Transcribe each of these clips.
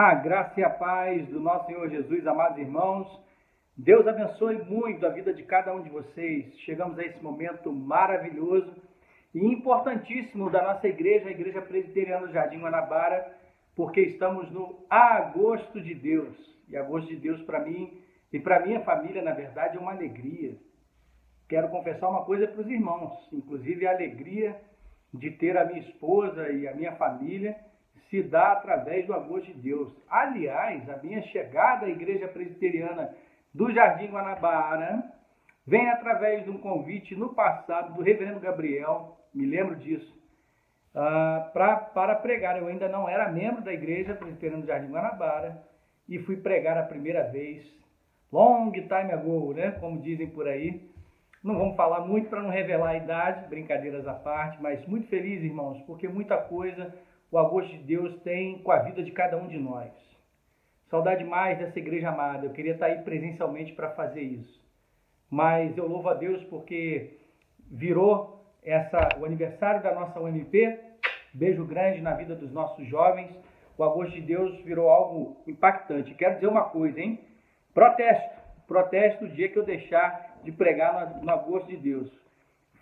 A graça e a paz do nosso Senhor Jesus, amados irmãos. Deus abençoe muito a vida de cada um de vocês. Chegamos a esse momento maravilhoso e importantíssimo da nossa igreja, a Igreja Presbiteriana do Jardim Guanabara, porque estamos no agosto de Deus. E agosto de Deus para mim e para minha família, na verdade, é uma alegria. Quero confessar uma coisa para os irmãos, inclusive a alegria de ter a minha esposa e a minha família se dá através do amor de Deus. Aliás, a minha chegada à Igreja Presbiteriana do Jardim Guanabara vem através de um convite no passado do reverendo Gabriel, me lembro disso, uh, pra, para pregar. Eu ainda não era membro da Igreja Presbiteriana do Jardim Guanabara e fui pregar a primeira vez, long time ago, né? como dizem por aí. Não vamos falar muito para não revelar a idade, brincadeiras à parte, mas muito feliz, irmãos, porque muita coisa o agosto de Deus tem com a vida de cada um de nós. Saudade mais dessa igreja amada. Eu queria estar aí presencialmente para fazer isso. Mas eu louvo a Deus porque virou essa o aniversário da nossa UMP. Beijo grande na vida dos nossos jovens. O agosto de Deus virou algo impactante. Quero dizer uma coisa, hein? Protesto. Protesto o dia que eu deixar de pregar no, no agosto de Deus.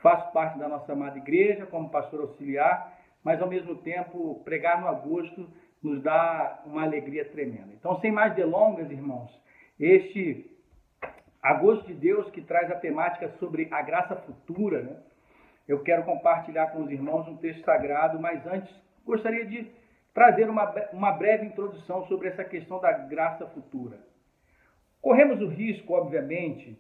Faço parte da nossa amada igreja como pastor auxiliar mas ao mesmo tempo pregar no agosto nos dá uma alegria tremenda. Então, sem mais delongas, irmãos, este agosto de Deus que traz a temática sobre a graça futura, né? Eu quero compartilhar com os irmãos um texto sagrado, mas antes gostaria de trazer uma, uma breve introdução sobre essa questão da graça futura. Corremos o risco, obviamente,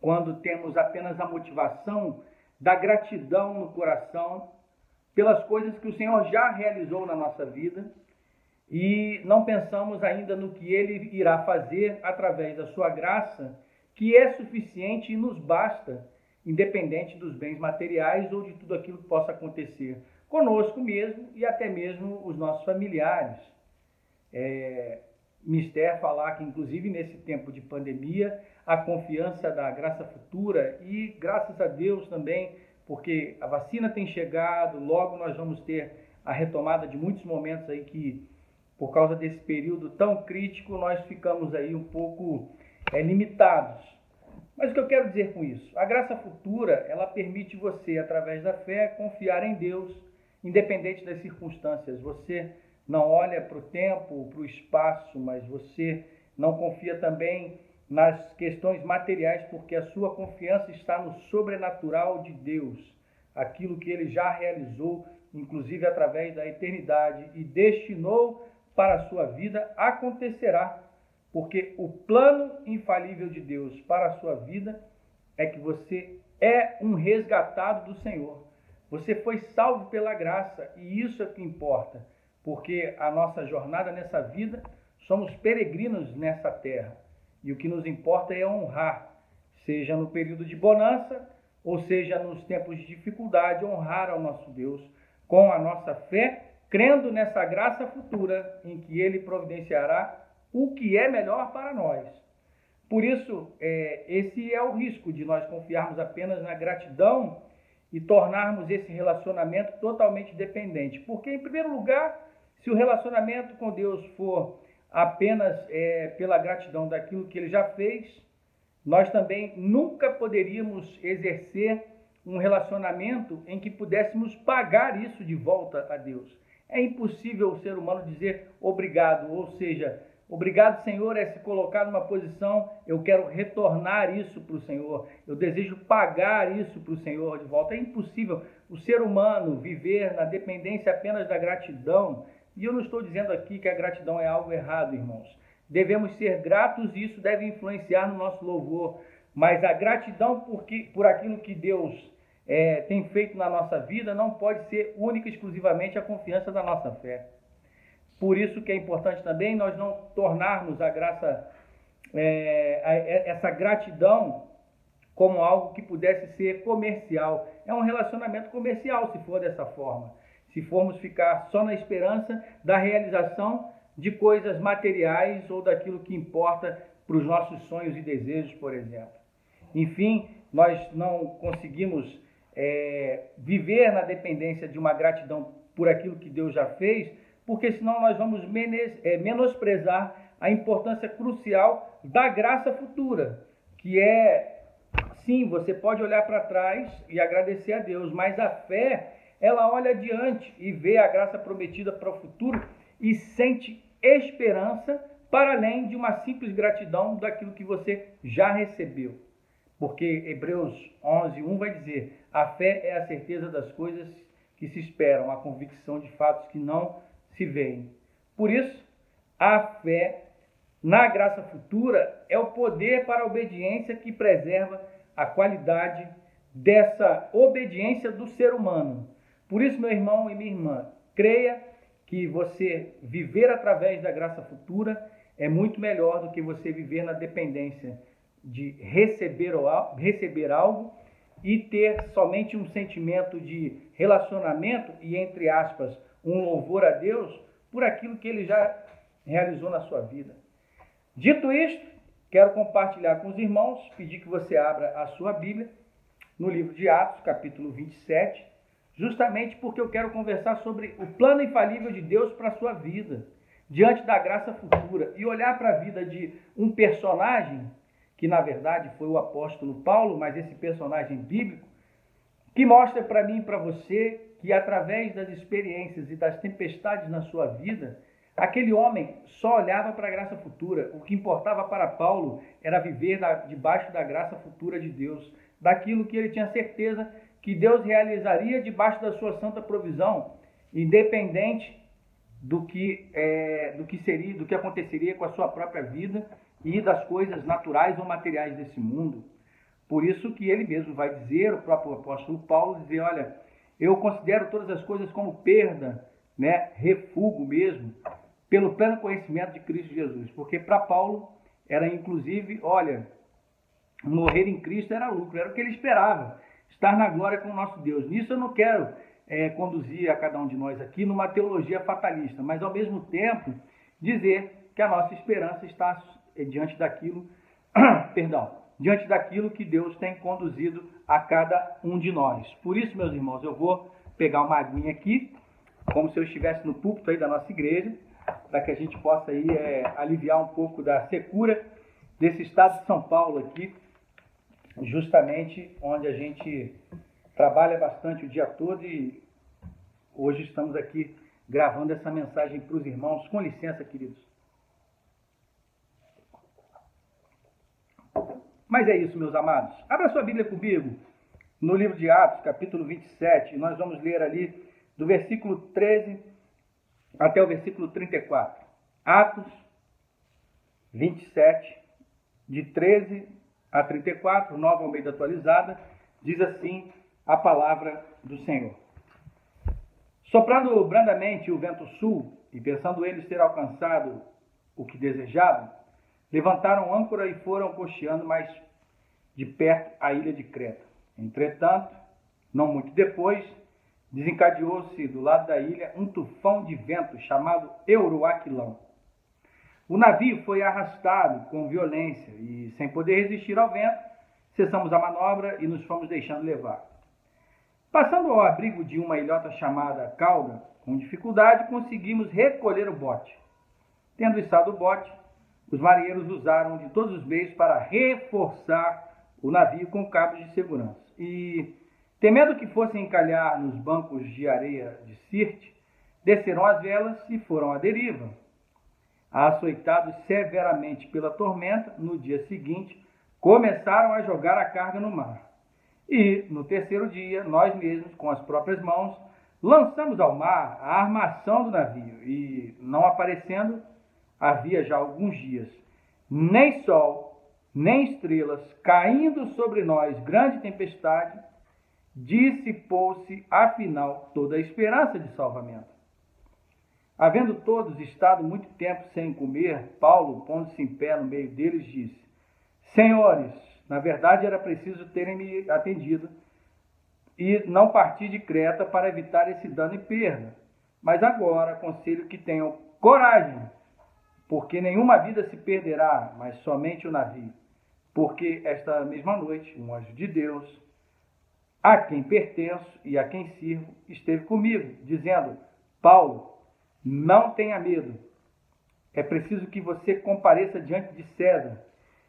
quando temos apenas a motivação da gratidão no coração pelas coisas que o Senhor já realizou na nossa vida e não pensamos ainda no que Ele irá fazer através da Sua graça, que é suficiente e nos basta, independente dos bens materiais ou de tudo aquilo que possa acontecer conosco mesmo e até mesmo os nossos familiares. É, mister falar que, inclusive nesse tempo de pandemia, a confiança da graça futura e, graças a Deus também, porque a vacina tem chegado, logo nós vamos ter a retomada de muitos momentos aí que, por causa desse período tão crítico, nós ficamos aí um pouco é, limitados. Mas o que eu quero dizer com isso? A graça futura, ela permite você, através da fé, confiar em Deus, independente das circunstâncias. Você não olha para o tempo, para o espaço, mas você não confia também nas questões materiais, porque a sua confiança está no sobrenatural de Deus, aquilo que ele já realizou, inclusive através da eternidade, e destinou para a sua vida, acontecerá, porque o plano infalível de Deus para a sua vida é que você é um resgatado do Senhor. Você foi salvo pela graça, e isso é que importa, porque a nossa jornada nessa vida, somos peregrinos nessa terra. E o que nos importa é honrar, seja no período de bonança, ou seja nos tempos de dificuldade, honrar ao nosso Deus com a nossa fé, crendo nessa graça futura em que Ele providenciará o que é melhor para nós. Por isso, é, esse é o risco de nós confiarmos apenas na gratidão e tornarmos esse relacionamento totalmente dependente. Porque, em primeiro lugar, se o relacionamento com Deus for apenas é, pela gratidão daquilo que ele já fez, nós também nunca poderíamos exercer um relacionamento em que pudéssemos pagar isso de volta a Deus. É impossível o ser humano dizer obrigado, ou seja, obrigado, Senhor, é se colocar numa posição, eu quero retornar isso para o Senhor, eu desejo pagar isso para o Senhor de volta. É impossível o ser humano viver na dependência apenas da gratidão e eu não estou dizendo aqui que a gratidão é algo errado, irmãos. Devemos ser gratos e isso deve influenciar no nosso louvor. Mas a gratidão por, que, por aquilo que Deus é, tem feito na nossa vida não pode ser única e exclusivamente a confiança da nossa fé. Por isso que é importante também nós não tornarmos a graça, é, a, é, essa gratidão como algo que pudesse ser comercial. É um relacionamento comercial se for dessa forma se formos ficar só na esperança da realização de coisas materiais ou daquilo que importa para os nossos sonhos e desejos, por exemplo. Enfim, nós não conseguimos é, viver na dependência de uma gratidão por aquilo que Deus já fez, porque senão nós vamos é, menosprezar a importância crucial da graça futura, que é, sim, você pode olhar para trás e agradecer a Deus, mas a fé, ela olha adiante e vê a graça prometida para o futuro e sente esperança para além de uma simples gratidão daquilo que você já recebeu. Porque Hebreus 11, 1 vai dizer: a fé é a certeza das coisas que se esperam, a convicção de fatos que não se veem. Por isso, a fé na graça futura é o poder para a obediência que preserva a qualidade dessa obediência do ser humano. Por isso, meu irmão e minha irmã, creia que você viver através da graça futura é muito melhor do que você viver na dependência de receber, receber algo e ter somente um sentimento de relacionamento e, entre aspas, um louvor a Deus por aquilo que ele já realizou na sua vida. Dito isto, quero compartilhar com os irmãos, pedir que você abra a sua Bíblia no livro de Atos, capítulo 27, justamente porque eu quero conversar sobre o plano infalível de Deus para a sua vida, diante da graça futura, e olhar para a vida de um personagem, que na verdade foi o apóstolo Paulo, mas esse personagem bíblico, que mostra para mim e para você que através das experiências e das tempestades na sua vida, aquele homem só olhava para a graça futura. O que importava para Paulo era viver debaixo da graça futura de Deus, daquilo que ele tinha certeza que Deus realizaria debaixo da sua santa provisão, independente do que, é, do que seria, do que aconteceria com a sua própria vida e das coisas naturais ou materiais desse mundo. Por isso que ele mesmo vai dizer, o próprio apóstolo Paulo, dizer, olha, eu considero todas as coisas como perda, né, refúgio mesmo, pelo pleno conhecimento de Cristo Jesus. Porque para Paulo era inclusive, olha, morrer em Cristo era lucro, era o que ele esperava, estar na glória com o nosso Deus. Nisso eu não quero é, conduzir a cada um de nós aqui numa teologia fatalista, mas ao mesmo tempo dizer que a nossa esperança está é, diante daquilo, perdão, diante daquilo que Deus tem conduzido a cada um de nós. Por isso, meus irmãos, eu vou pegar uma aguinha aqui, como se eu estivesse no púlpito aí da nossa igreja, para que a gente possa aí é, aliviar um pouco da secura desse estado de São Paulo aqui, justamente onde a gente trabalha bastante o dia todo e hoje estamos aqui gravando essa mensagem para os irmãos. Com licença, queridos. Mas é isso, meus amados. Abra sua Bíblia comigo no livro de Atos, capítulo 27. Nós vamos ler ali do versículo 13 até o versículo 34. Atos 27, de 13 a 34, nova Almeida atualizada, diz assim a palavra do Senhor. Soprando brandamente o vento sul, e pensando eles ter alcançado o que desejavam, Levantaram âncora e foram costeando mais de perto a ilha de Creta. Entretanto, não muito depois, desencadeou-se do lado da ilha um tufão de vento chamado Euroaquilão. O navio foi arrastado com violência e, sem poder resistir ao vento, cessamos a manobra e nos fomos deixando levar. Passando ao abrigo de uma ilhota chamada Cauda, com dificuldade conseguimos recolher o bote. Tendo estado o bote, os marinheiros usaram de todos os meios para reforçar o navio com cabos de segurança. E, temendo que fossem encalhar nos bancos de areia de Sirte, desceram as velas e foram à deriva. Açoitados severamente pela tormenta, no dia seguinte, começaram a jogar a carga no mar. E, no terceiro dia, nós mesmos, com as próprias mãos, lançamos ao mar a armação do navio, e, não aparecendo, havia já alguns dias, nem sol, nem estrelas, caindo sobre nós grande tempestade, dissipou-se afinal toda a esperança de salvamento. Havendo todos estado muito tempo sem comer, Paulo, pondo-se em pé no meio deles, disse: Senhores, na verdade era preciso terem me atendido e não partir de Creta para evitar esse dano e perda. Mas agora aconselho que tenham coragem porque nenhuma vida se perderá, mas somente o navio. Porque esta mesma noite, um anjo de Deus, a quem pertenço e a quem sirvo, esteve comigo, dizendo: Paulo, Não tenha medo. É preciso que você compareça diante de César.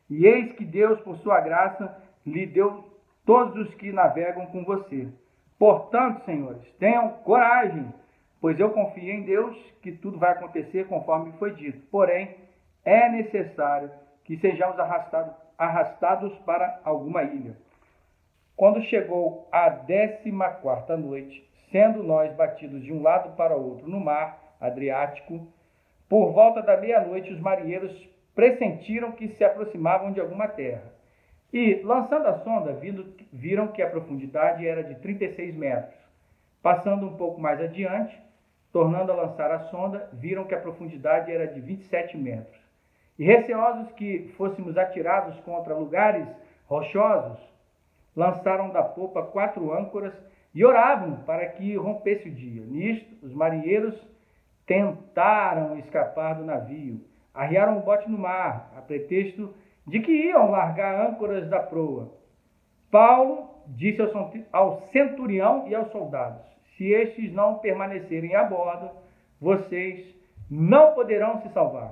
E eis que Deus, por sua graça, lhe deu todos os que navegam com você. Portanto, senhores, tenham coragem, pois eu confio em Deus que tudo vai acontecer conforme foi dito. Porém, é necessário que sejamos arrastados, arrastados para alguma ilha. Quando chegou a décima quarta noite, sendo nós batidos de um lado para o outro no mar Adriático, por volta da meia-noite os marinheiros pressentiram que se aproximavam de alguma terra. E, lançando a sonda, viram que a profundidade era de 36 metros. Passando um pouco mais adiante, tornando a lançar a sonda, viram que a profundidade era de 27 metros. E receosos que fôssemos atirados contra lugares rochosos, lançaram da popa quatro âncoras e oravam para que rompesse o dia. Nisto, os marinheiros tentaram escapar do navio, arriaram o bote no mar, a pretexto de que iam largar âncoras da proa. Paulo disse ao centurião e aos soldados: Se estes não permanecerem a bordo, vocês não poderão se salvar.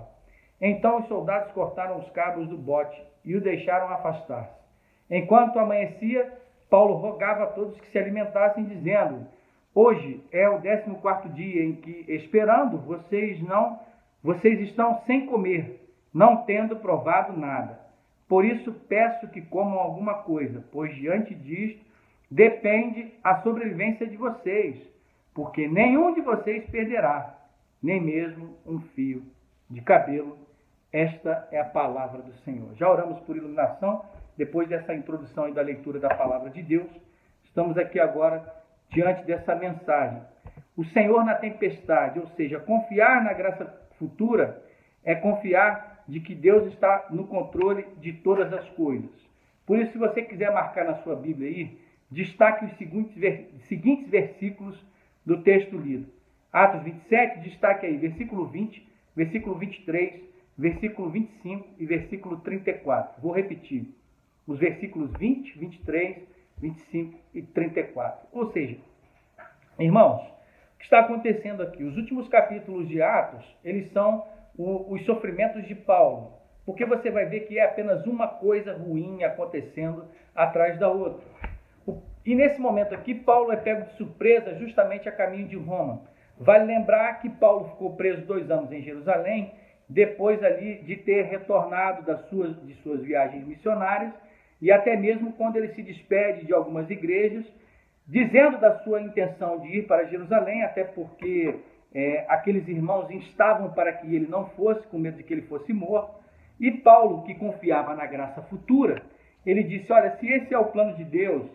Então os soldados cortaram os cabos do bote e o deixaram afastar-se. Enquanto amanhecia, Paulo rogava a todos que se alimentassem, dizendo: Hoje é o décimo quarto dia em que, esperando, vocês não, vocês estão sem comer, não tendo provado nada. Por isso peço que comam alguma coisa, pois diante disto depende a sobrevivência de vocês, porque nenhum de vocês perderá, nem mesmo um fio de cabelo. Esta é a palavra do Senhor. Já oramos por iluminação, depois dessa introdução e da leitura da palavra de Deus. Estamos aqui agora diante dessa mensagem. O Senhor na tempestade, ou seja, confiar na graça futura, é confiar de que Deus está no controle de todas as coisas. Por isso, se você quiser marcar na sua Bíblia aí, destaque os seguintes, versículos do texto lido. Atos 27, destaque aí, versículo 20, versículo 23, versículo 25 e versículo 34. Vou repetir. Os versículos 20, 23, 25 e 34. Ou seja, irmãos, o que está acontecendo aqui? Os últimos capítulos de Atos, eles são o, os sofrimentos de Paulo, porque você vai ver que é apenas uma coisa ruim acontecendo atrás da outra. E nesse momento aqui, Paulo é pego de surpresa justamente a caminho de Roma. Vale lembrar que Paulo ficou preso dois anos em Jerusalém, depois ali de ter retornado das suas, de suas viagens missionárias, e até mesmo quando ele se despede de algumas igrejas, dizendo da sua intenção de ir para Jerusalém, até porque é, aqueles irmãos instavam para que ele não fosse, com medo de que ele fosse morto. E Paulo, que confiava na graça futura, ele disse: Olha, se esse é o plano de Deus,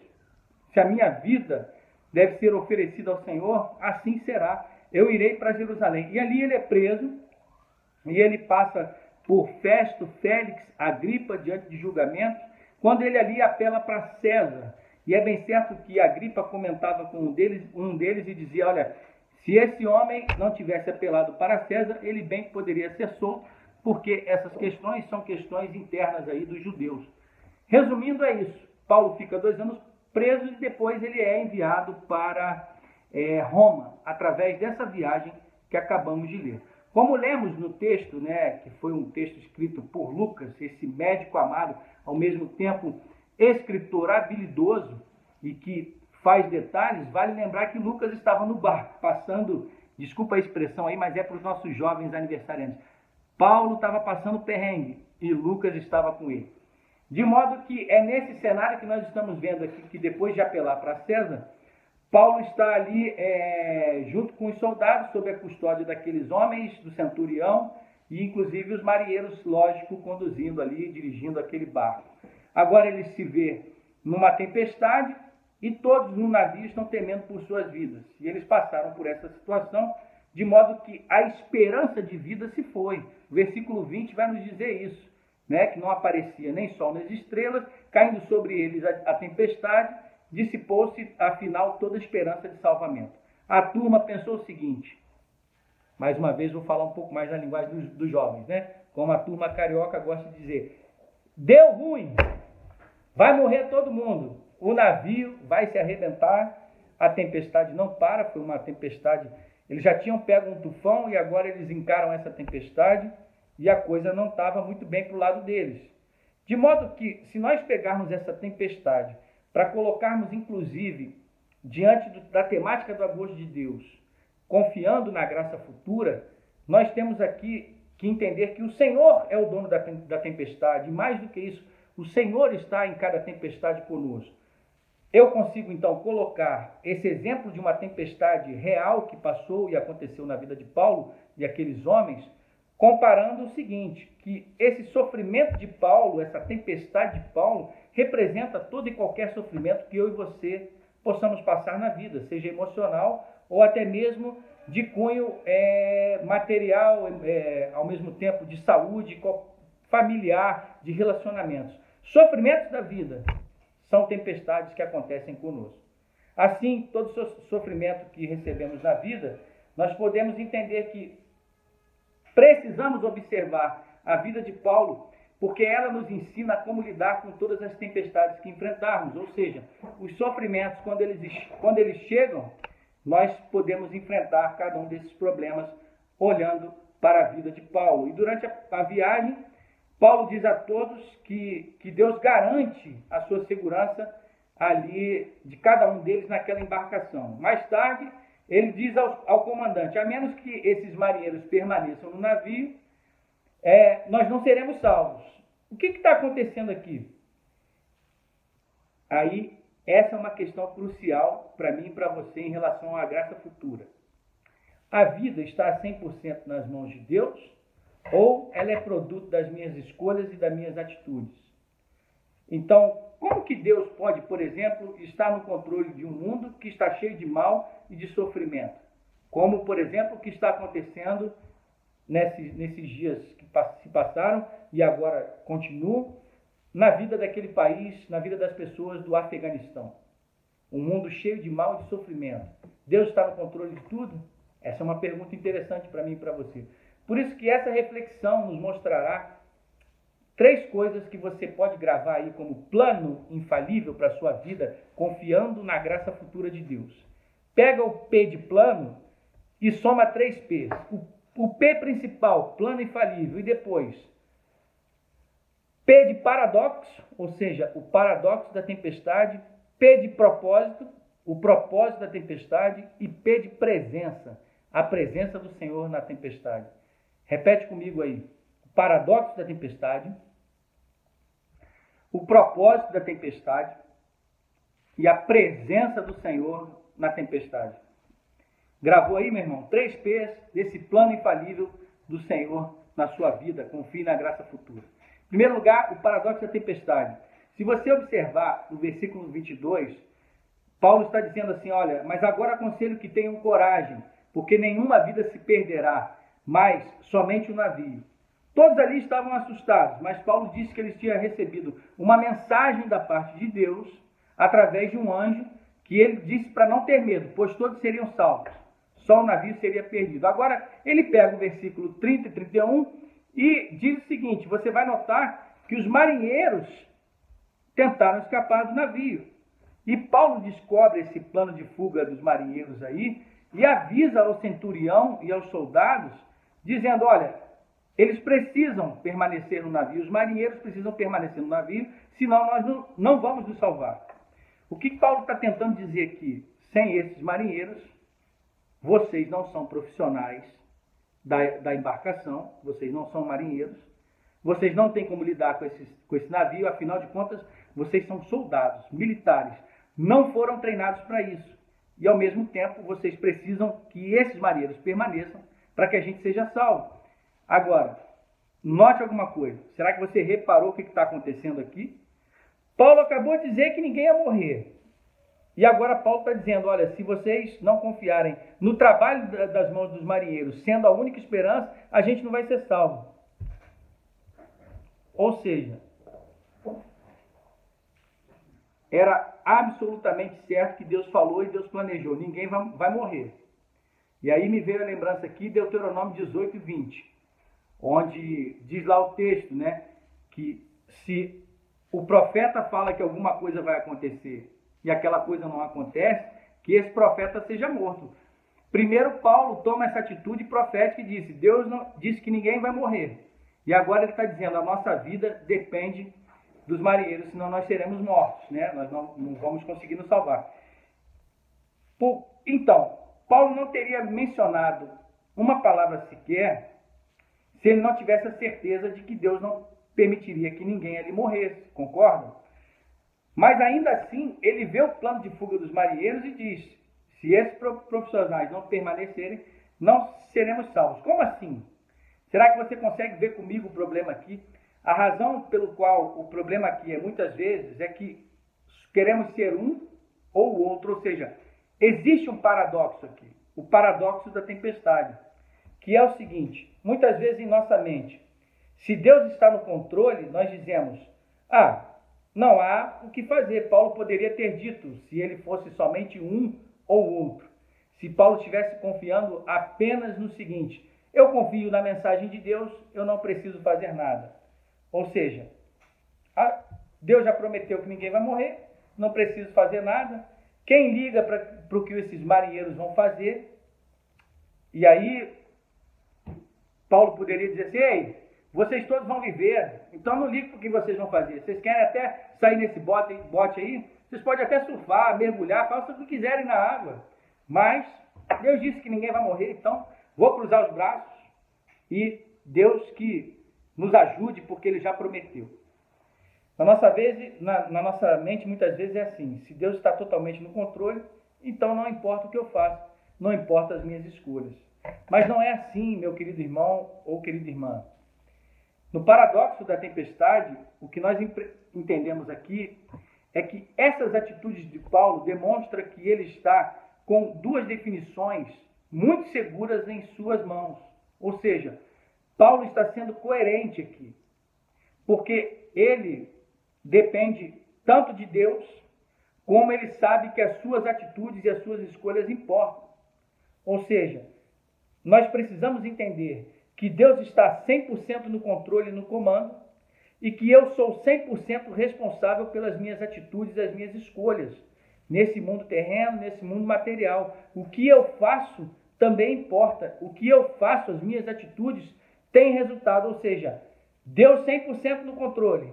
se a minha vida deve ser oferecida ao Senhor, assim será. Eu irei para Jerusalém. E ali ele é preso, e ele passa por Festo, Félix, Agripa, diante de julgamento, quando ele ali apela para César. E é bem certo que Agripa comentava com um deles, um deles e dizia: Olha, se esse homem não tivesse apelado para César, ele bem poderia ser solto, porque essas questões são questões internas aí dos judeus. Resumindo, é isso. Paulo fica dois anos preso e depois ele é enviado para é, Roma, através dessa viagem que acabamos de ler. Como lemos no texto, né, que foi um texto escrito por Lucas, esse médico amado, ao mesmo tempo escritor habilidoso e que faz detalhes, vale lembrar que Lucas estava no barco, passando, desculpa a expressão aí, mas é para os nossos jovens aniversariantes. Paulo estava passando perrengue e Lucas estava com ele. De modo que é nesse cenário que nós estamos vendo aqui, que depois de apelar para César, Paulo está ali é, junto com os soldados, sob a custódia daqueles homens, do centurião, e inclusive os marinheiros, lógico, conduzindo ali, dirigindo aquele barco. Agora ele se vê numa tempestade, e todos no navio estão temendo por suas vidas. E eles passaram por essa situação, de modo que a esperança de vida se foi. O versículo 20 vai nos dizer isso, né? que não aparecia nem sol nem estrelas, caindo sobre eles a, tempestade, dissipou-se, afinal, toda a esperança de salvamento. A turma pensou o seguinte, mais uma vez vou falar um pouco mais na linguagem dos, dos jovens, né? como a turma carioca gosta de dizer, deu ruim, vai morrer todo mundo o navio vai se arrebentar, a tempestade não para, foi uma tempestade Eles já tinham pego um tufão e agora eles encaram essa tempestade e a coisa não estava muito bem para o lado deles. De modo que, se nós pegarmos essa tempestade para colocarmos, inclusive, diante do, da temática do agosto de Deus, confiando na graça futura, nós temos aqui que entender que o Senhor é o dono da, tempestade, mais do que isso, o Senhor está em cada tempestade conosco. Eu consigo então colocar esse exemplo de uma tempestade real que passou e aconteceu na vida de Paulo e aqueles homens, comparando o seguinte: que esse sofrimento de Paulo, essa tempestade de Paulo, representa todo e qualquer sofrimento que eu e você possamos passar na vida, seja emocional ou até mesmo de cunho é, material, é, ao mesmo tempo de saúde, familiar, de relacionamentos. Sofrimentos da vida são tempestades que acontecem conosco. Assim, todo sofrimento que recebemos na vida, nós podemos entender que precisamos observar a vida de Paulo, porque ela nos ensina como lidar com todas as tempestades que enfrentarmos. Ou seja, os sofrimentos, quando eles, quando eles chegam, nós podemos enfrentar cada um desses problemas olhando para a vida de Paulo. E durante a, viagem, Paulo diz a todos que, que Deus garante a sua segurança ali de cada um deles naquela embarcação. Mais tarde, ele diz ao, ao comandante: a menos que esses marinheiros permaneçam no navio, é, nós não seremos salvos. O que está acontecendo aqui? Aí essa é uma questão crucial para mim e para você em relação à graça futura. A vida está 100% nas mãos de Deus ou ela é produto das minhas escolhas e das minhas atitudes? Então, como que Deus pode, por exemplo, estar no controle de um mundo que está cheio de mal e de sofrimento? Como, por exemplo, o que está acontecendo nesses, nesses dias que se passaram e agora continuam na vida daquele país, na vida das pessoas do Afeganistão. Um mundo cheio de mal e de sofrimento. Deus está no controle de tudo? Essa é uma pergunta interessante para mim e para você. Por isso que essa reflexão nos mostrará três coisas que você pode gravar aí como plano infalível para a sua vida, confiando na graça futura de Deus. Pega o P de plano e soma três P's. O, o P principal, plano infalível, e depois P de paradoxo, ou seja, o paradoxo da tempestade, P de propósito, o propósito da tempestade, e P de presença, a presença do Senhor na tempestade. Repete comigo aí. O paradoxo da tempestade, o propósito da tempestade e a presença do Senhor na tempestade. Gravou aí, meu irmão? Três P's desse plano infalível do Senhor na sua vida. Confie na graça futura primeiro lugar, o paradoxo da tempestade. Se você observar no versículo 22, Paulo está dizendo assim: Olha, mas agora aconselho que tenham coragem, porque nenhuma vida se perderá, mas somente o navio. Todos ali estavam assustados, mas Paulo disse que eles tinham recebido uma mensagem da parte de Deus através de um anjo que ele disse para não ter medo, pois todos seriam salvos. Só o navio seria perdido. Agora, ele pega o versículo 30 e 31 e diz o seguinte: você vai notar que os marinheiros tentaram escapar do navio. E Paulo descobre esse plano de fuga dos marinheiros aí e avisa ao centurião e aos soldados, dizendo: olha, eles precisam permanecer no navio, os marinheiros precisam permanecer no navio, senão nós não, não vamos nos salvar. O que Paulo está tentando dizer aqui? Sem esses marinheiros, vocês não são profissionais da, da embarcação, vocês não são marinheiros, vocês não têm como lidar com, esses, com esse navio, afinal de contas, vocês são soldados, militares, não foram treinados para isso. E ao mesmo tempo, vocês precisam que esses marinheiros permaneçam para que a gente seja salvo. Agora, note alguma coisa. Será que você reparou o que está acontecendo aqui? Paulo acabou de dizer que ninguém ia morrer. E agora Paulo está dizendo: olha, se vocês não confiarem no trabalho das mãos dos marinheiros, sendo a única esperança, a gente não vai ser salvo. Ou seja, era absolutamente certo que Deus falou e Deus planejou: ninguém vai, vai morrer. E aí me veio a lembrança aqui, Deuteronômio 18 e 20, onde diz lá o texto, né, que se o profeta fala que alguma coisa vai acontecer e aquela coisa não acontece, que esse profeta seja morto. Primeiro, Paulo toma essa atitude profética e disse: Deus não, disse que ninguém vai morrer. E agora ele está dizendo: a nossa vida depende dos marinheiros, senão nós seremos mortos, né? nós não, não vamos conseguir nos salvar. Por, então, Paulo não teria mencionado uma palavra sequer se ele não tivesse a certeza de que Deus não permitiria que ninguém ali morresse, concordam? Mas ainda assim, ele vê o plano de fuga dos marinheiros e diz: se esses profissionais não permanecerem, não seremos salvos. Como assim? Será que você consegue ver comigo o problema aqui? A razão pelo qual o problema aqui é muitas vezes é que queremos ser um ou outro, ou seja, existe um paradoxo aqui, o paradoxo da tempestade, que é o seguinte: muitas vezes em nossa mente, se Deus está no controle, nós dizemos, ah, não há o que fazer. Paulo poderia ter dito, se ele fosse somente um ou outro. Se Paulo estivesse confiando apenas no seguinte: eu confio na mensagem de Deus, eu não preciso fazer nada. Ou seja, Deus já prometeu que ninguém vai morrer, não preciso fazer nada. Quem liga para o que esses marinheiros vão fazer? E aí, Paulo poderia dizer assim: ei, vocês todos vão viver, então não ligue para o que vocês vão fazer. Vocês querem até sair nesse bote, bote aí? Vocês podem até surfar, mergulhar, façam o que quiserem na água. Mas Deus disse que ninguém vai morrer, então vou cruzar os braços e Deus que nos ajude, porque Ele já prometeu. Na nossa, vez, na, na nossa mente, muitas vezes é assim: se Deus está totalmente no controle, então não importa o que eu faço, não importa as minhas escolhas. Mas não é assim, meu querido irmão ou querida irmã. No paradoxo da tempestade, o que nós entendemos aqui é que essas atitudes de Paulo demonstram que ele está com duas definições muito seguras em suas mãos. Ou seja, Paulo está sendo coerente aqui, porque ele depende tanto de Deus, como ele sabe que as suas atitudes e as suas escolhas importam. Ou seja, nós precisamos entender que Deus está 100% no controle e no comando e que eu sou 100% responsável pelas minhas atitudes as minhas escolhas nesse mundo terreno, nesse mundo material. O que eu faço também importa. O que eu faço, as minhas atitudes, têm resultado, ou seja, Deus 100% no controle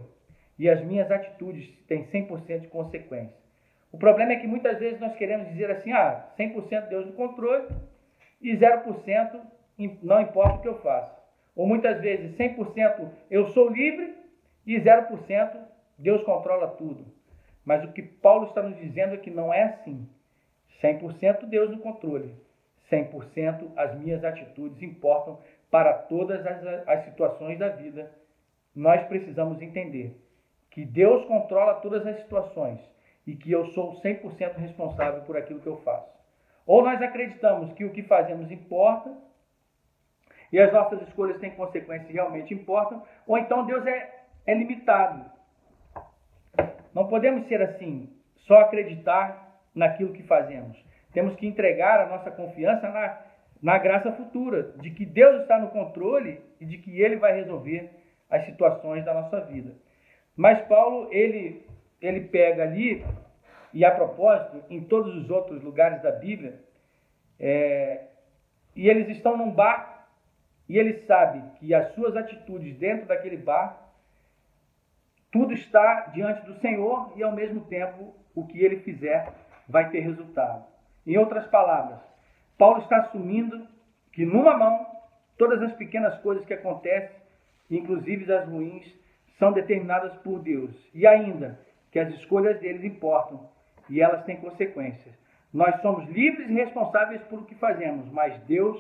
e as minhas atitudes têm 100% de consequência. O problema é que muitas vezes nós queremos dizer assim, ah, 100% Deus no controle e 0% não importa o que eu faço. Ou muitas vezes 100% eu sou livre e 0% Deus controla tudo. Mas o que Paulo está nos dizendo é que não é assim. 100% Deus no controle. 100% as minhas atitudes importam para todas as, as situações da vida. Nós precisamos entender que Deus controla todas as situações e que eu sou 100% responsável por aquilo que eu faço. Ou nós acreditamos que o que fazemos importa e as nossas escolhas têm consequências que realmente importam, ou então Deus é, é limitado. Não podemos ser assim, só acreditar naquilo que fazemos. Temos que entregar a nossa confiança na, na graça futura, de que Deus está no controle e de que Ele vai resolver as situações da nossa vida. Mas Paulo, ele, ele pega ali, e a propósito, em todos os outros lugares da Bíblia, é, e eles estão num barco e ele sabe que as suas atitudes dentro daquele bar, tudo está diante do Senhor e ao mesmo tempo o que ele fizer vai ter resultado. Em outras palavras, Paulo está assumindo que numa mão todas as pequenas coisas que acontecem, inclusive as ruins, são determinadas por Deus. E ainda que as escolhas deles importam e elas têm consequências. Nós somos livres e responsáveis por o que fazemos, mas Deus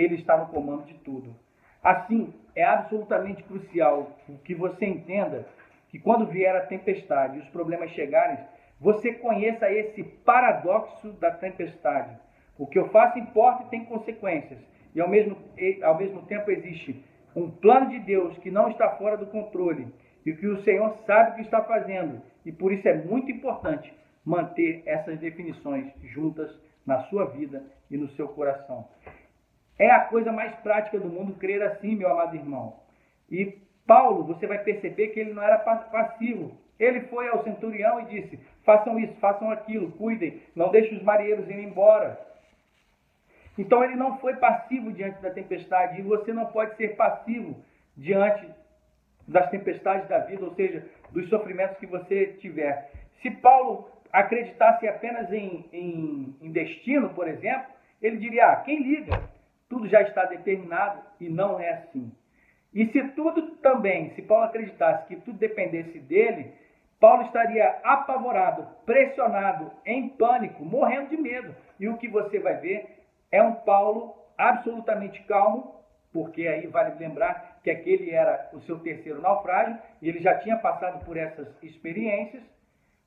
ele está no comando de tudo. Assim, é absolutamente crucial que você entenda que quando vier a tempestade e os problemas chegarem, você conheça esse paradoxo da tempestade. O que eu faço importa e tem consequências. E ao mesmo, ao mesmo tempo existe um plano de Deus que não está fora do controle e que o Senhor sabe o que está fazendo. E por isso é muito importante manter essas definições juntas na sua vida e no seu coração. É a coisa mais prática do mundo crer assim, meu amado irmão. E Paulo, você vai perceber que ele não era passivo. Ele foi ao centurião e disse: façam isso, façam aquilo, cuidem, não deixem os marinheiros ir embora. Então ele não foi passivo diante da tempestade e você não pode ser passivo diante das tempestades da vida, ou seja, dos sofrimentos que você tiver. Se Paulo acreditasse apenas em, em, em destino, por exemplo, ele diria: ah, quem liga? Tudo já está determinado e não é assim. E se tudo também, se Paulo acreditasse que tudo dependesse dele, Paulo estaria apavorado, pressionado, em pânico, morrendo de medo. E o que você vai ver é um Paulo absolutamente calmo, porque aí vale lembrar que aquele era o seu terceiro naufrágio e ele já tinha passado por essas experiências.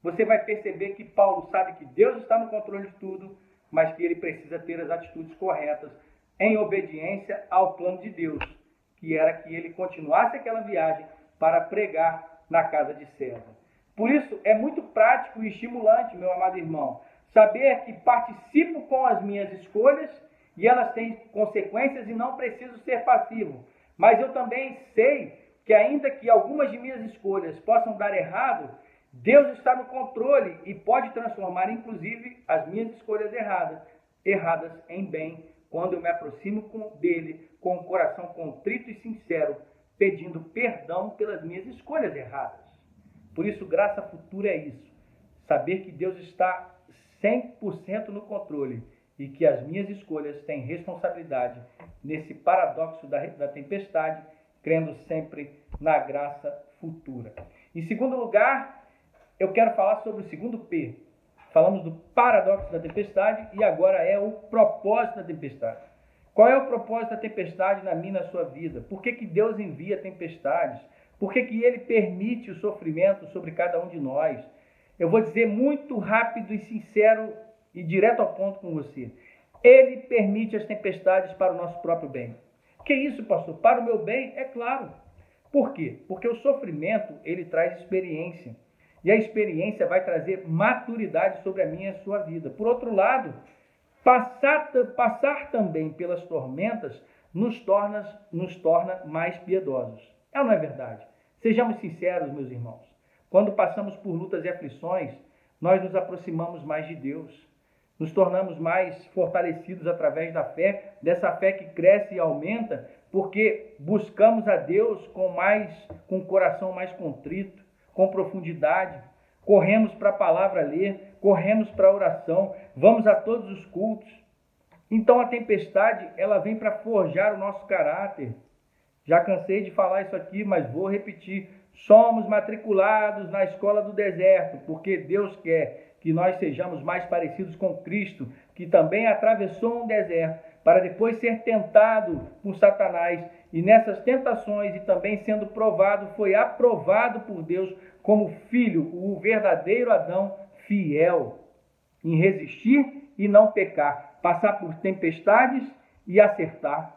Você vai perceber que Paulo sabe que Deus está no controle de tudo, mas que ele precisa ter as atitudes corretas em obediência ao plano de Deus, que era que ele continuasse aquela viagem para pregar na casa de César. Por isso, é muito prático e estimulante, meu amado irmão, saber que participo com as minhas escolhas e elas têm consequências e não preciso ser passivo. Mas eu também sei que, ainda que algumas de minhas escolhas possam dar errado, Deus está no controle e pode transformar, inclusive, as minhas escolhas erradas, erradas em bem, quando eu me aproximo dele com o coração contrito e sincero, pedindo perdão pelas minhas escolhas erradas. Por isso, graça futura é isso. Saber que Deus está 100% no controle e que as minhas escolhas têm responsabilidade nesse paradoxo da, da tempestade, crendo sempre na graça futura. Em segundo lugar, eu quero falar sobre o segundo P. Falamos do paradoxo da tempestade e agora é o propósito da tempestade. Qual é o propósito da tempestade na minha na sua vida? Por que, que Deus envia tempestades? Por que, que Ele permite o sofrimento sobre cada um de nós? Eu vou dizer muito rápido e sincero e direto ao ponto com você. Ele permite as tempestades para o nosso próprio bem. Que isso, pastor? Para o meu bem? É claro. Por quê? Porque o sofrimento, ele traz experiência. E a experiência vai trazer maturidade sobre a minha e a sua vida. Por outro lado, passar, passar também pelas tormentas nos torna, nos torna mais piedosos. É ou não é verdade? Sejamos sinceros, meus irmãos. Quando passamos por lutas e aflições, nós nos aproximamos mais de Deus. Nos tornamos mais fortalecidos através da fé, dessa fé que cresce e aumenta, porque buscamos a Deus com mais com o coração mais contrito, com profundidade. Corremos para a palavra ler, corremos para a oração, vamos a todos os cultos. Então a tempestade, ela vem para forjar o nosso caráter. Já cansei de falar isso aqui, mas vou repetir. Somos matriculados na escola do deserto, porque Deus quer que nós sejamos mais parecidos com Cristo, que também atravessou um deserto para depois ser tentado por Satanás. E nessas tentações e também sendo provado, foi aprovado por Deus como filho, o verdadeiro Adão fiel em resistir e não pecar, passar por tempestades e acertar.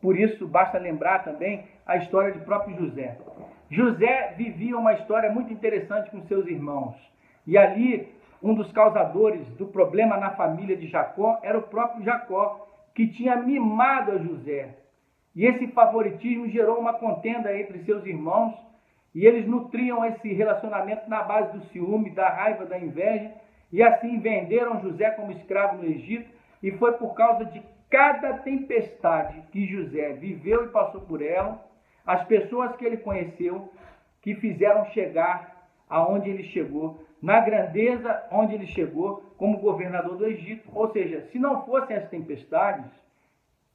Por isso, basta lembrar também a história de próprio José. José vivia uma história muito interessante com seus irmãos. E ali, um dos causadores do problema na família de Jacó era o próprio Jacó, que tinha mimado a José. E esse favoritismo gerou uma contenda entre seus irmãos, e eles nutriam esse relacionamento na base do ciúme, da raiva, da inveja, e assim venderam José como escravo no Egito, e foi por causa de cada tempestade que José viveu e passou por ela, as pessoas que ele conheceu, que fizeram chegar aonde ele chegou, na grandeza onde ele chegou como governador do Egito. Ou seja, se não fossem as tempestades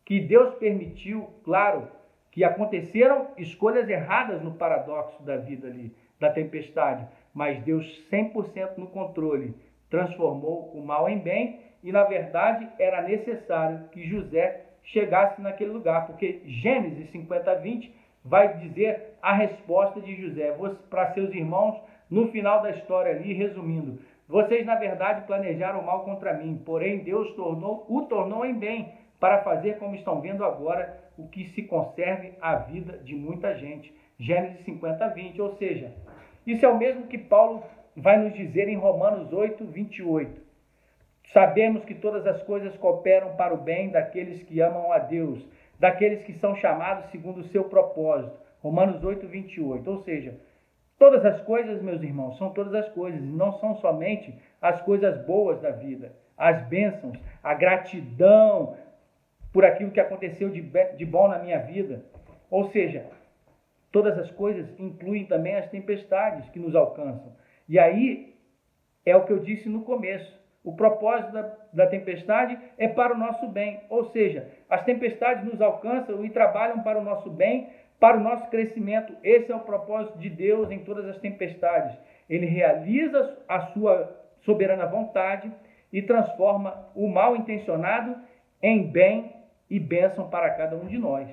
que Deus permitiu, claro, que aconteceram escolhas erradas no paradoxo da vida ali, da tempestade, mas Deus 100% no controle, transformou o mal em bem e na verdade era necessário que José chegasse naquele lugar, porque Gênesis 50, 20 vai dizer a resposta de José para seus irmãos no final da história ali, resumindo. Vocês, na verdade, planejaram mal contra mim, porém Deus tornou, o tornou em bem, para fazer como estão vendo agora, o que se conserve a vida de muita gente. Gênesis 50, 20. Ou seja, isso é o mesmo que Paulo vai nos dizer em Romanos 8, 28. Sabemos que todas as coisas cooperam para o bem daqueles que amam a Deus, daqueles que são chamados segundo o seu propósito. Romanos 8, 28. Ou seja, todas as coisas, meus irmãos, são todas as coisas, não são somente as coisas boas da vida. as bênçãos, a gratidão por aquilo que aconteceu de, de bom na minha vida. Ou seja, todas as coisas incluem também as tempestades que nos alcançam. E aí é o que eu disse no começo. O propósito da, da, tempestade é para o nosso bem. Ou seja, as tempestades nos alcançam e trabalham para o nosso bem, para o nosso crescimento. Esse é o propósito de Deus em todas as tempestades. Ele realiza a sua soberana vontade e transforma o mal intencionado em bem e bênção para cada um de nós,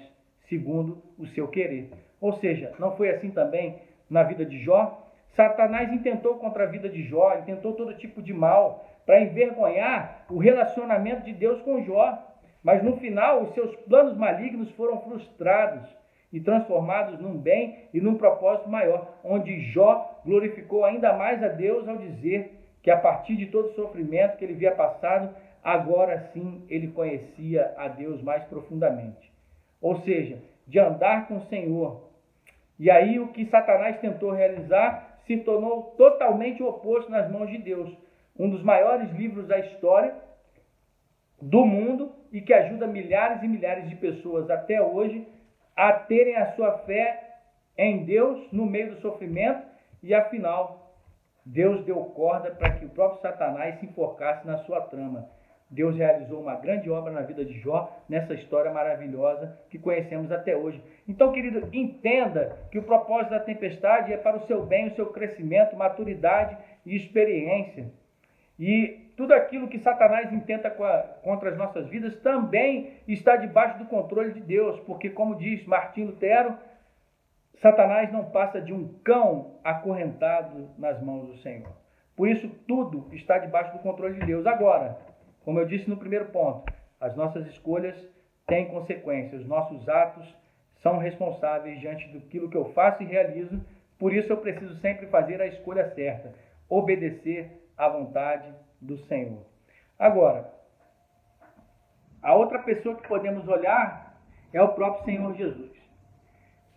segundo o seu querer. Ou seja, não foi assim também na vida de Jó? Satanás intentou contra a vida de Jó, intentou todo tipo de mal para envergonhar o relacionamento de Deus com Jó. Mas no final, os seus planos malignos foram frustrados e transformados num bem e num propósito maior, onde Jó glorificou ainda mais a Deus ao dizer que a partir de todo o sofrimento que ele havia passado, agora sim ele conhecia a Deus mais profundamente. Ou seja, de andar com o Senhor. E aí o que Satanás tentou realizar se tornou totalmente oposto nas mãos de Deus. Um dos maiores livros da história do mundo e que ajuda milhares e milhares de pessoas até hoje a terem a sua fé em Deus no meio do sofrimento e afinal Deus deu corda para que o próprio Satanás se enforcasse na sua trama. Deus realizou uma grande obra na vida de Jó, nessa história maravilhosa que conhecemos até hoje. Então, querido, entenda que o propósito da tempestade é para o seu bem, o seu crescimento, maturidade e experiência. E tudo aquilo que Satanás intenta contra as nossas vidas também está debaixo do controle de Deus, porque, como diz Martim Lutero, Satanás não passa de um cão acorrentado nas mãos do Senhor. Por isso, tudo está debaixo do controle de Deus. Agora, como eu disse no primeiro ponto, as nossas escolhas têm consequências, os nossos atos são responsáveis diante daquilo que eu faço e realizo. Por isso, eu preciso sempre fazer a escolha certa, obedecer à vontade do Senhor. Agora, a outra pessoa que podemos olhar é o próprio Senhor Jesus.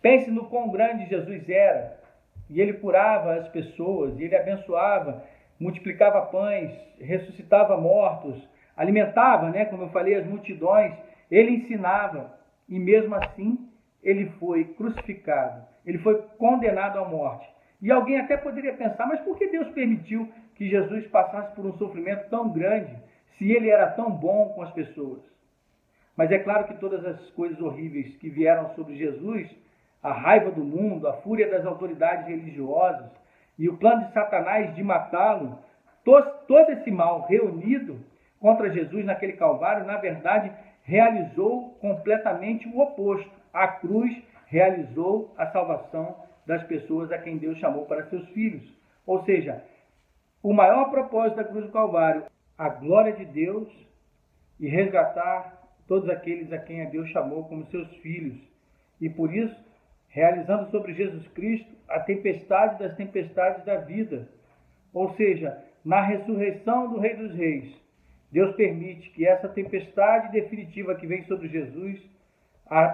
Pense no quão grande Jesus era, e ele curava as pessoas, e ele abençoava, multiplicava pães, ressuscitava mortos, alimentava, né, como eu falei, as multidões, ele ensinava, e mesmo assim ele foi crucificado, ele foi condenado à morte. E alguém até poderia pensar, mas por que Deus permitiu que Jesus passasse por um sofrimento tão grande, se ele era tão bom com as pessoas? Mas é claro que todas as coisas horríveis que vieram sobre Jesus, a raiva do mundo, a fúria das autoridades religiosas e o plano de Satanás de matá-lo, todo esse mal reunido contra Jesus naquele Calvário, na verdade, realizou completamente o oposto. A cruz realizou a salvação das pessoas a quem Deus chamou para seus filhos. Ou seja, o maior propósito da cruz do Calvário, a glória de Deus e resgatar todos aqueles a quem a Deus chamou como seus filhos. E por isso, realizando sobre Jesus Cristo a tempestade das tempestades da vida. Ou seja, na ressurreição do Rei dos Reis, Deus permite que essa tempestade definitiva que vem sobre Jesus,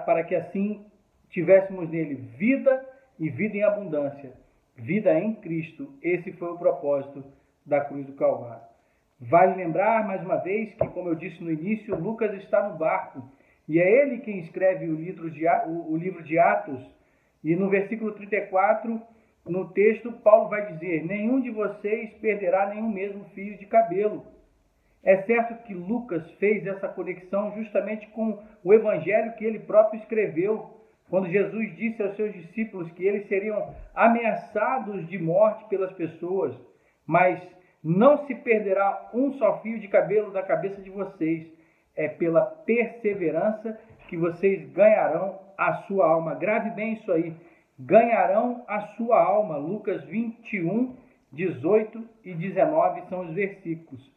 para que assim tivéssemos nele vida e vida em abundância, vida em Cristo. Esse foi o propósito da cruz do Calvário. Vale lembrar mais uma vez que, como eu disse no início, Lucas está no barco e é ele quem escreve o livro de, o livro de Atos. E no versículo 34, no texto, Paulo vai dizer: Nenhum de vocês perderá nenhum mesmo fio de cabelo é certo que Lucas fez essa conexão justamente com o evangelho que ele próprio escreveu, quando Jesus disse aos seus discípulos que eles seriam ameaçados de morte pelas pessoas, mas não se perderá um só fio de cabelo da cabeça de vocês. É pela perseverança que vocês ganharão a sua alma. Grave bem isso aí. Ganharão a sua alma. Lucas 21, 18 e 19 são os versículos.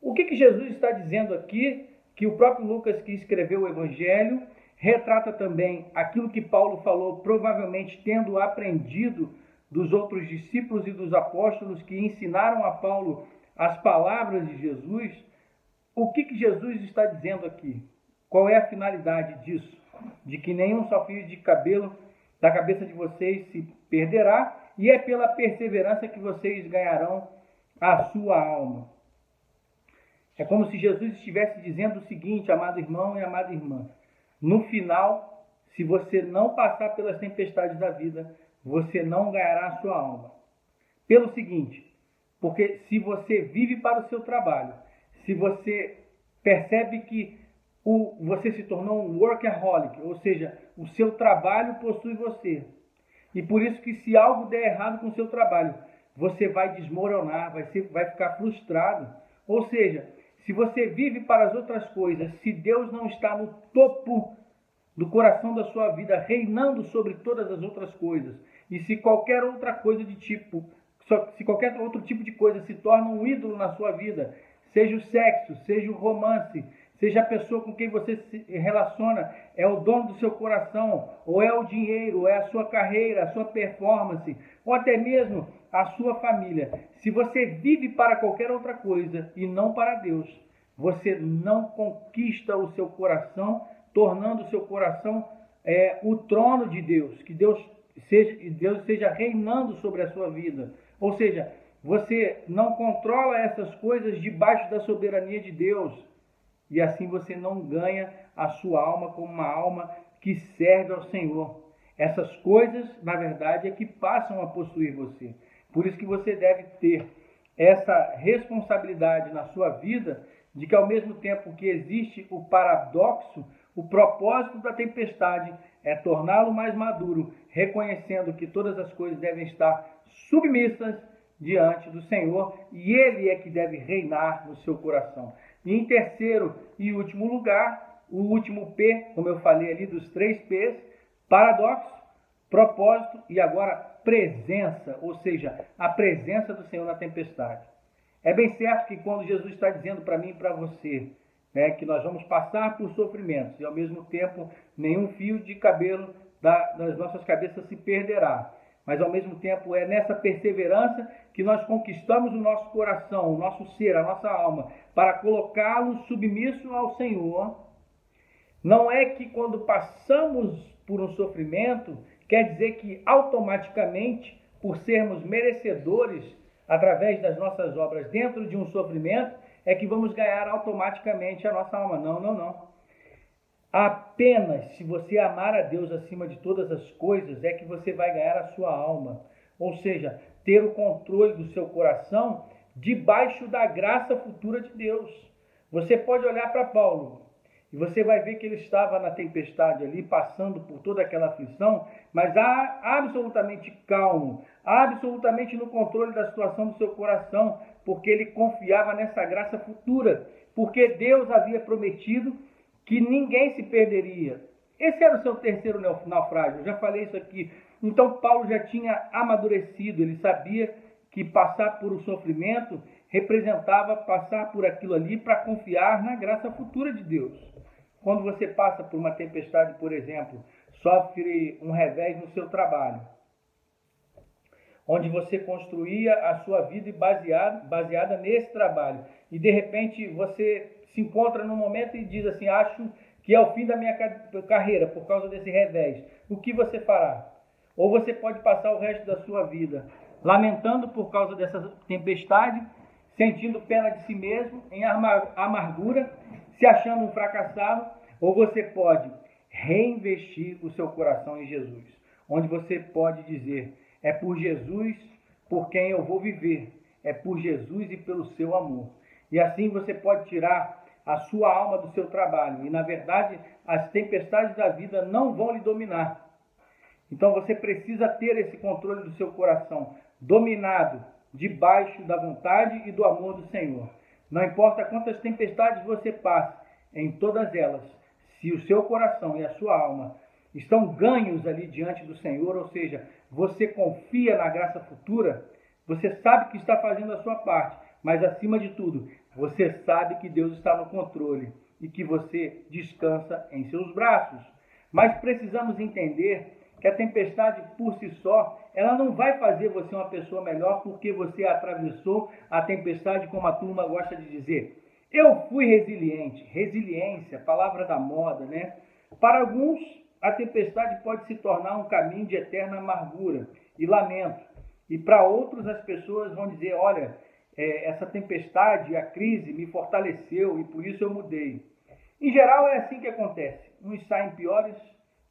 O que, que Jesus está dizendo aqui? Que o próprio Lucas, que escreveu o Evangelho, retrata também aquilo que Paulo falou, provavelmente tendo aprendido dos outros discípulos e dos apóstolos que ensinaram a Paulo as palavras de Jesus. O que, que Jesus está dizendo aqui? Qual é a finalidade disso? De que nenhum só fio de cabelo da cabeça de vocês se perderá, e é pela perseverança que vocês ganharão a sua alma. É como se Jesus estivesse dizendo o seguinte, amado irmão e amada irmã: no final, se você não passar pelas tempestades da vida, você não ganhará a sua alma. Pelo seguinte, porque se você vive para o seu trabalho, se você percebe que o, você se tornou um workaholic, ou seja, o seu trabalho possui você. E por isso que se algo der errado com o seu trabalho, você vai desmoronar, vai, ser, vai ficar frustrado. Ou seja, se você vive para as outras coisas, se Deus não está no topo do coração da sua vida, reinando sobre todas as outras coisas, e se qualquer outra coisa de tipo, se qualquer outro tipo de coisa se torna um ídolo na sua vida, seja o sexo, seja o romance, seja a pessoa com quem você se relaciona, é o dono do seu coração, ou é o dinheiro, ou é a sua carreira, a sua performance, ou até mesmo a sua família. Se você vive para qualquer outra coisa e não para Deus, você não conquista o seu coração, tornando o seu coração é, o trono de Deus, que Deus seja, Deus seja reinando sobre a sua vida. Ou seja, você não controla essas coisas debaixo da soberania de Deus. E assim você não ganha a sua alma como uma alma que serve ao Senhor. Essas coisas, na verdade, é que passam a possuir você. Por isso que você deve ter essa responsabilidade na sua vida de que ao mesmo tempo que existe o paradoxo, o propósito da tempestade é torná-lo mais maduro, reconhecendo que todas as coisas devem estar submissas diante do Senhor e Ele é que deve reinar no seu coração. E em terceiro e último lugar, o último P, como eu falei ali dos três P's, paradoxo, propósito e agora presença, ou seja, a presença do Senhor na tempestade. É bem certo que quando Jesus está dizendo para mim e para você né, que nós vamos passar por sofrimentos e ao mesmo tempo nenhum fio de cabelo da, das nossas cabeças se perderá. Mas ao mesmo tempo é nessa perseverança que nós conquistamos o nosso coração, o nosso ser, a nossa alma, para colocá-lo submisso ao Senhor. Não é que quando passamos por um sofrimento, quer dizer que automaticamente, por sermos merecedores através das nossas obras dentro de um sofrimento, é que vamos ganhar automaticamente a nossa alma. Não, não, não. Apenas se você amar a Deus acima de todas as coisas é que você vai ganhar a sua alma. Ou seja, ter o controle do seu coração debaixo da graça futura de Deus. Você pode olhar para Paulo e você vai ver que ele estava na tempestade ali, passando por toda aquela aflição, mas absolutamente calmo, absolutamente no controle da situação do seu coração, porque ele confiava nessa graça futura, porque Deus havia prometido que ninguém se perderia. Esse era o seu terceiro naufrágio, eu já falei isso aqui. Então Paulo já tinha amadurecido, ele sabia que passar por um sofrimento representava passar por aquilo ali para confiar na graça futura de Deus. Quando você passa por uma tempestade, por exemplo, sofre um revés no seu trabalho, onde você construía a sua vida baseada, baseada nesse trabalho, e de repente você se encontra num momento e diz assim: Acho que é o fim da minha carreira por causa desse revés. O que você fará? Ou você pode passar o resto da sua vida lamentando por causa dessa tempestade, sentindo pena de si mesmo, em amargura, se achando um fracassado, ou você pode reinvestir o seu coração em Jesus, onde você pode dizer: é por Jesus por quem eu vou viver, é por Jesus e pelo seu amor. E assim você pode tirar a sua alma do seu trabalho, e na verdade as tempestades da vida não vão lhe dominar. Então você precisa ter esse controle do seu coração, dominado debaixo da vontade e do amor do Senhor. Não importa quantas tempestades você passe, em todas elas, se o seu coração e a sua alma estão ganhos ali diante do Senhor, ou seja, você confia na graça futura, você sabe que está fazendo a sua parte, mas acima de tudo, você sabe que Deus está no controle e que você descansa em seus braços. Mas precisamos entender que a tempestade por si só, ela não vai fazer você uma pessoa melhor porque você atravessou a tempestade, como a turma gosta de dizer. Eu fui resiliente. Resiliência, palavra da moda, né? Para alguns, a tempestade pode se tornar um caminho de eterna amargura e lamento. E para outros, as pessoas vão dizer: olha, é, essa tempestade, a crise me fortaleceu e por isso eu mudei. Em geral é assim que acontece. Uns saem piores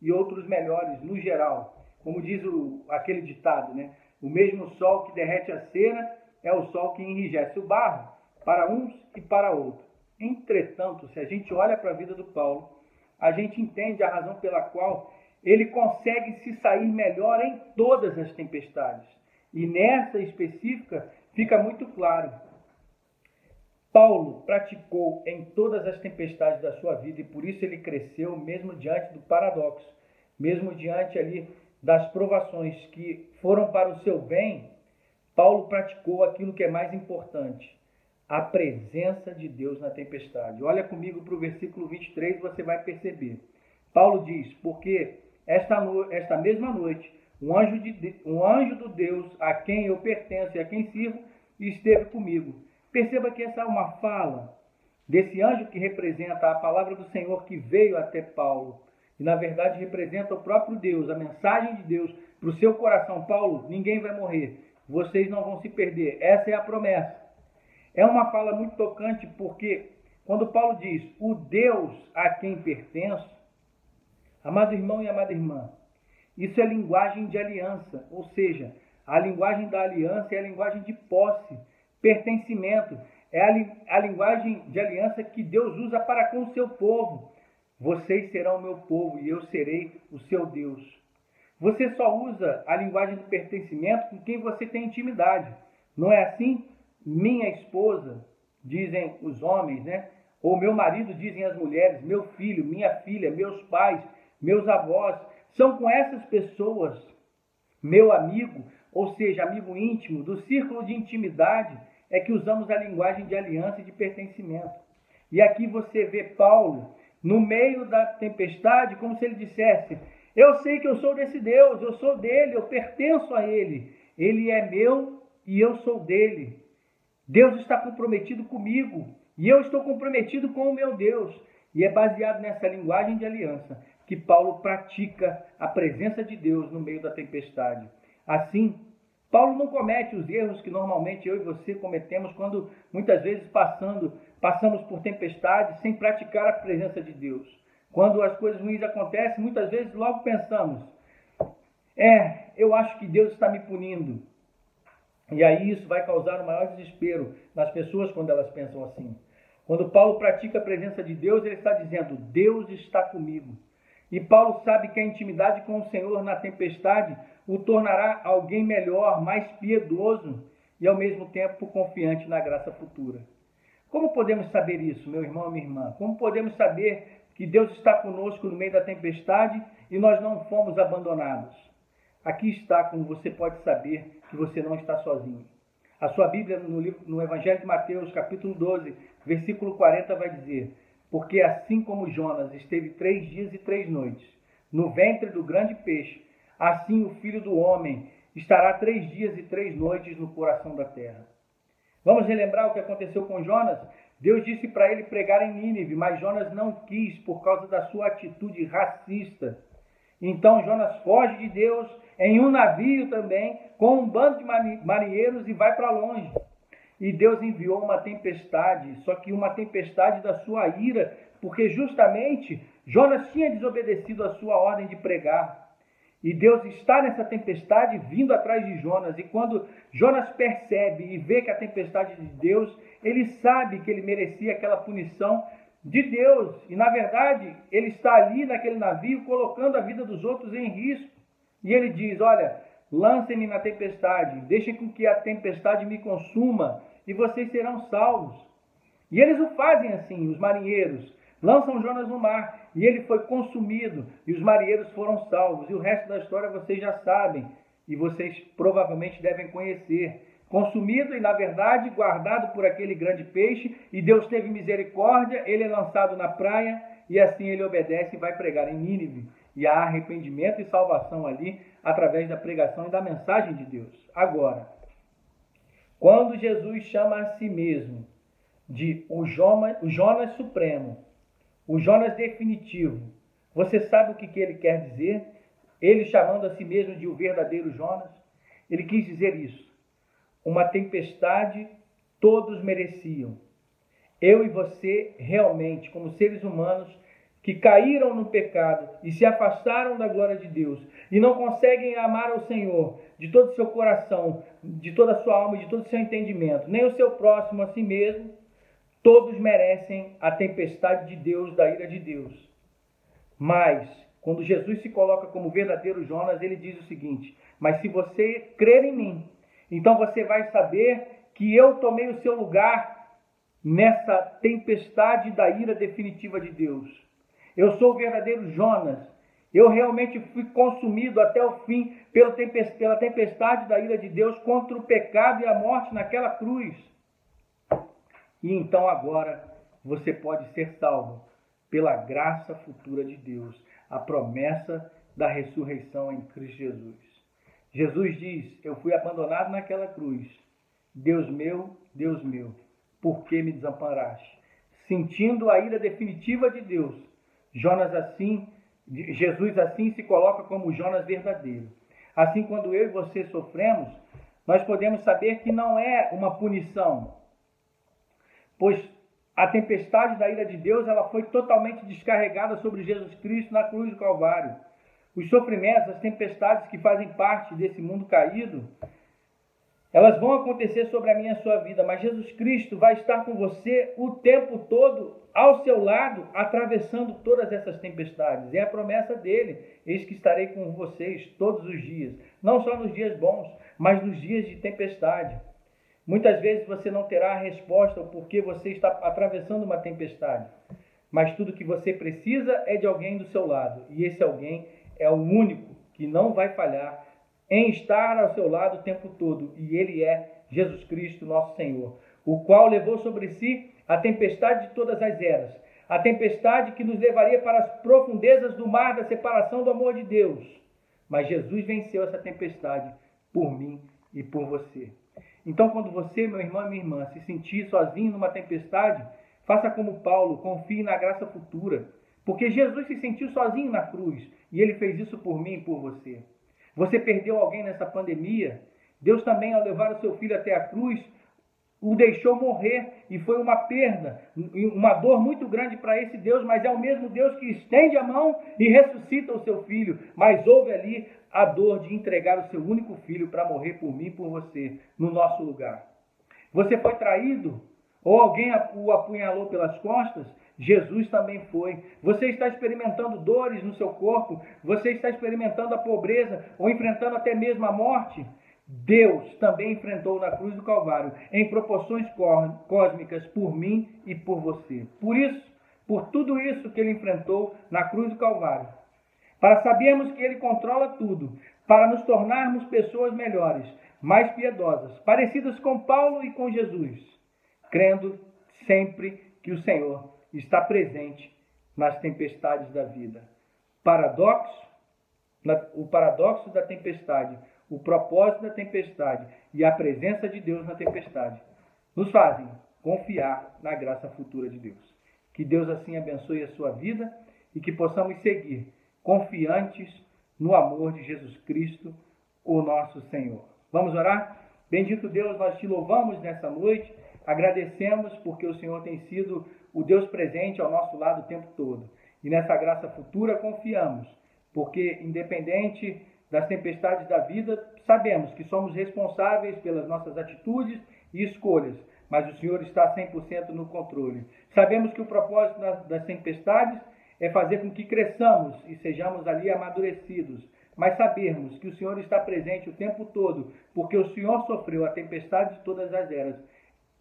e outros melhores, no geral. Como diz o, aquele ditado, né? O mesmo sol que derrete a cera é o sol que enrijece o barro para uns e para outros. Entretanto, se a gente olha para a vida do Paulo, a gente entende a razão pela qual ele consegue se sair melhor em todas as tempestades. E nessa específica fica muito claro. Paulo praticou em todas as tempestades da sua vida e por isso ele cresceu mesmo diante do paradoxo, mesmo diante ali das provações que foram para o seu bem, Paulo praticou aquilo que é mais importante, a presença de Deus na tempestade. Olha comigo para o versículo 23, você vai perceber. Paulo diz: Porque esta, no... esta mesma noite, um anjo, de... um anjo do Deus a quem eu pertenço e a quem sirvo esteve comigo. Perceba que essa é uma fala desse anjo que representa a palavra do Senhor que veio até Paulo e na verdade representa o próprio Deus, a mensagem de Deus para o seu coração. Paulo, ninguém vai morrer, vocês não vão se perder. Essa é a promessa. É uma fala muito tocante porque quando Paulo diz o Deus a quem pertenço, Amado irmão e amada irmã, isso é linguagem de aliança, ou seja, a linguagem da aliança é a linguagem de posse, pertencimento, é a, a linguagem de aliança que Deus usa para com o seu povo. Vocês serão o meu povo e eu serei o seu Deus. Você só usa a linguagem do pertencimento com quem você tem intimidade. Não é assim? Minha esposa, dizem os homens, né? Ou meu marido, dizem as mulheres, meu filho, minha filha, meus pais, meus avós, são com essas pessoas, meu amigo, ou seja, amigo íntimo, do círculo de intimidade, é que usamos a linguagem de aliança e de pertencimento. E aqui você vê Paulo, no meio da tempestade, como se ele dissesse: Eu sei que eu sou desse Deus, eu sou dele, eu pertenço a ele, ele é meu e eu sou dele. Deus está comprometido comigo e eu estou comprometido com o meu Deus. E é baseado nessa linguagem de aliança que Paulo pratica a presença de Deus no meio da tempestade. Assim, Paulo não comete os erros que normalmente eu e você cometemos quando muitas vezes passando, passamos por tempestades sem praticar a presença de Deus. Quando as coisas ruins acontecem, muitas vezes logo pensamos: é, eu acho que Deus está me punindo. E aí isso vai causar o maior desespero nas pessoas quando elas pensam assim. Quando Paulo pratica a presença de Deus, ele está dizendo: Deus está comigo. E Paulo sabe que a intimidade com o Senhor na tempestade o tornará alguém melhor, mais piedoso e ao mesmo tempo confiante na graça futura. Como podemos saber isso, meu irmão e minha irmã? Como podemos saber que Deus está conosco no meio da tempestade e nós não fomos abandonados? Aqui está como você pode saber que você não está sozinho. A sua Bíblia, no, livro, no Evangelho de Mateus, capítulo 12, versículo 40, vai dizer: porque assim como Jonas esteve três dias e três noites no ventre do grande peixe, assim o filho do homem estará três dias e três noites no coração da terra. Vamos relembrar o que aconteceu com Jonas? Deus disse para ele pregar em Nínive, mas Jonas não quis por causa da sua atitude racista. Então Jonas foge de Deus em um navio também, com um bando de marinheiros e vai para longe. E Deus enviou uma tempestade, só que uma tempestade da sua ira, porque justamente Jonas tinha desobedecido a sua ordem de pregar. E Deus está nessa tempestade vindo atrás de Jonas. E quando Jonas percebe e vê que a tempestade de Deus, ele sabe que ele merecia aquela punição de Deus. E na verdade, ele está ali naquele navio colocando a vida dos outros em risco. E ele diz: Olha, lancem-me na tempestade, deixem com que a tempestade me consuma, e vocês serão salvos. E eles o fazem assim, os marinheiros. Lançam Jonas no mar e ele foi consumido e os marinheiros foram salvos. E o resto da história vocês já sabem e vocês provavelmente devem conhecer. Consumido e, na verdade, guardado por aquele grande peixe, e Deus teve misericórdia, ele é lançado na praia e assim ele obedece e vai pregar em Nínive. E há arrependimento e salvação ali através da pregação e da mensagem de Deus. Agora, quando Jesus chama a si mesmo de o Jonas, Supremo, o Jonas definitivo, você sabe o que, que ele quer dizer? Ele chamando a si mesmo de o verdadeiro Jonas? Ele quis dizer isso. Uma tempestade todos mereciam. Eu e você, realmente, como seres humanos, que caíram no pecado e se afastaram da glória de Deus e não conseguem amar ao Senhor de todo o seu coração, de toda a sua alma, de todo o seu entendimento, nem o seu próximo a si mesmo, todos merecem a tempestade de Deus, da ira de Deus. Mas, quando Jesus se coloca como verdadeiro Jonas, ele diz o seguinte: Mas se você crer em mim, então você vai saber que eu tomei o seu lugar nessa tempestade da ira definitiva de Deus. Eu sou o verdadeiro Jonas. Eu realmente fui consumido até o fim pela tempestade da ira de Deus contra o pecado e a morte naquela cruz. E então agora você pode ser salvo pela graça futura de Deus, a promessa da ressurreição em Cristo Jesus. Jesus diz: Eu fui abandonado naquela cruz. Deus meu, Deus meu, por que me desamparaste? Sentindo a ira definitiva de Deus, Jonas assim, Jesus assim se coloca como Jonas verdadeiro. Assim, quando eu e você sofremos, nós podemos saber que não é uma punição, pois a tempestade da ira de Deus ela foi totalmente descarregada sobre Jesus Cristo na cruz do Calvário. Os sofrimentos, as tempestades que fazem parte desse mundo caído, elas vão acontecer sobre a minha e a sua vida, mas Jesus Cristo vai estar com você o tempo todo ao seu lado, atravessando todas essas tempestades. É a promessa dele: eis que estarei com vocês todos os dias, não só nos dias bons, mas nos dias de tempestade. Muitas vezes você não terá a resposta porque você está atravessando uma tempestade, mas tudo que você precisa é de alguém do seu lado, e esse alguém é o único que não vai falhar em estar ao seu lado o tempo todo, e ele é Jesus Cristo, nosso Senhor, o qual levou sobre si a tempestade de todas as eras, a tempestade que nos levaria para as profundezas do mar da separação do amor de Deus. Mas Jesus venceu essa tempestade por mim e por você. Então, quando você, meu irmão e minha irmã, se sentir sozinho numa tempestade, faça como Paulo, confie na graça futura, porque Jesus se sentiu sozinho na cruz e ele fez isso por mim e por você. Você perdeu alguém nessa pandemia? Deus também, ao levar o seu filho até a cruz, o deixou morrer e foi uma perda, uma dor muito grande para esse Deus, mas é o mesmo Deus que estende a mão e ressuscita o seu filho. Mas houve ali a dor de entregar o seu único filho para morrer por mim e por você, no nosso lugar. Você foi traído? Ou alguém o apunhalou pelas costas? Jesus também foi. Você está experimentando dores no seu corpo, você está experimentando a pobreza ou enfrentando até mesmo a morte. Deus também enfrentou na cruz do Calvário em proporções cósmicas por mim e por você. Por isso, por tudo isso que ele enfrentou na cruz do Calvário, para sabermos que ele controla tudo, para nos tornarmos pessoas melhores, mais piedosas, parecidas com Paulo e com Jesus, crendo sempre que o Senhor está presente nas tempestades da vida. Paradoxo, o paradoxo da tempestade, o propósito da tempestade e a presença de Deus na tempestade nos fazem confiar na graça futura de Deus. Que Deus assim abençoe a sua vida e que possamos seguir confiantes no amor de Jesus Cristo, o nosso Senhor. Vamos orar? Bendito Deus, nós te louvamos nessa noite, agradecemos porque o Senhor tem sido o Deus presente ao nosso lado o tempo todo. E nessa graça futura confiamos, porque independente das tempestades da vida, sabemos que somos responsáveis pelas nossas atitudes e escolhas, mas o Senhor está 100% no controle. Sabemos que o propósito das tempestades é fazer com que cresçamos e sejamos ali amadurecidos, mas sabermos que o Senhor está presente o tempo todo, porque o Senhor sofreu a tempestade de todas as eras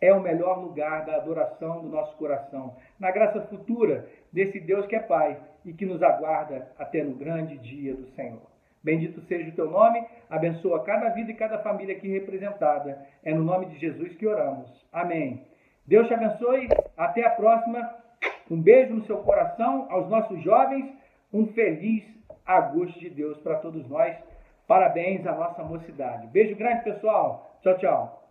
é o melhor lugar da adoração do nosso coração, na graça futura desse Deus que é Pai e que nos aguarda até no grande dia do Senhor. Bendito seja o teu nome, abençoa cada vida e cada família aqui representada. É no nome de Jesus que oramos. Amém. Deus te abençoe. Até a próxima. Um beijo no seu coração aos nossos jovens. Um feliz agosto de Deus para todos nós. Parabéns à nossa mocidade. Beijo grande, pessoal. Tchau, tchau.